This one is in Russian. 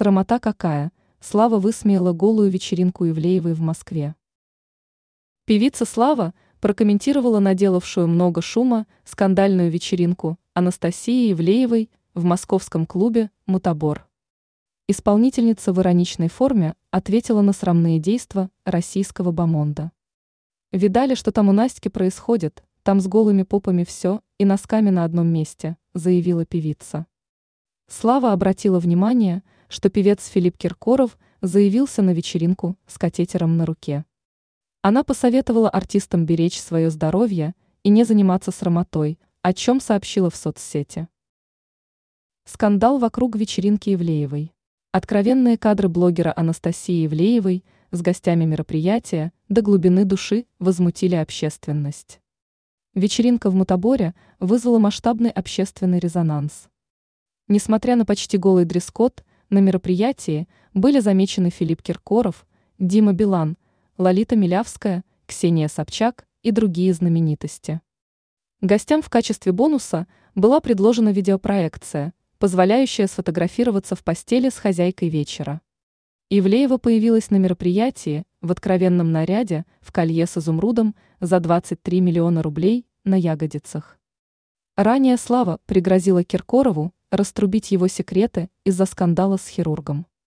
Срамота какая! Слава высмеяла голую вечеринку Ивлеевой в Москве. Певица Слава прокомментировала наделавшую много шума скандальную вечеринку Анастасии Ивлеевой в московском клубе «Мутабор». Исполнительница в ироничной форме ответила на срамные действия российского бомонда. «Видали, что там у Настики происходит? Там с голыми попами все и носками на одном месте», заявила певица. Слава обратила внимание, что певец Филипп Киркоров заявился на вечеринку с катетером на руке. Она посоветовала артистам беречь свое здоровье и не заниматься срамотой, о чем сообщила в соцсети. Скандал вокруг вечеринки Ивлеевой. Откровенные кадры блогера Анастасии Ивлеевой с гостями мероприятия до глубины души возмутили общественность. Вечеринка в Мутаборе вызвала масштабный общественный резонанс. Несмотря на почти голый дресс-код, на мероприятии были замечены Филипп Киркоров, Дима Билан, Лолита Милявская, Ксения Собчак и другие знаменитости. Гостям в качестве бонуса была предложена видеопроекция, позволяющая сфотографироваться в постели с хозяйкой вечера. Ивлеева появилась на мероприятии в откровенном наряде в колье с изумрудом за 23 миллиона рублей на ягодицах. Ранее Слава пригрозила Киркорову раструбить его секреты из-за скандала с хирургом.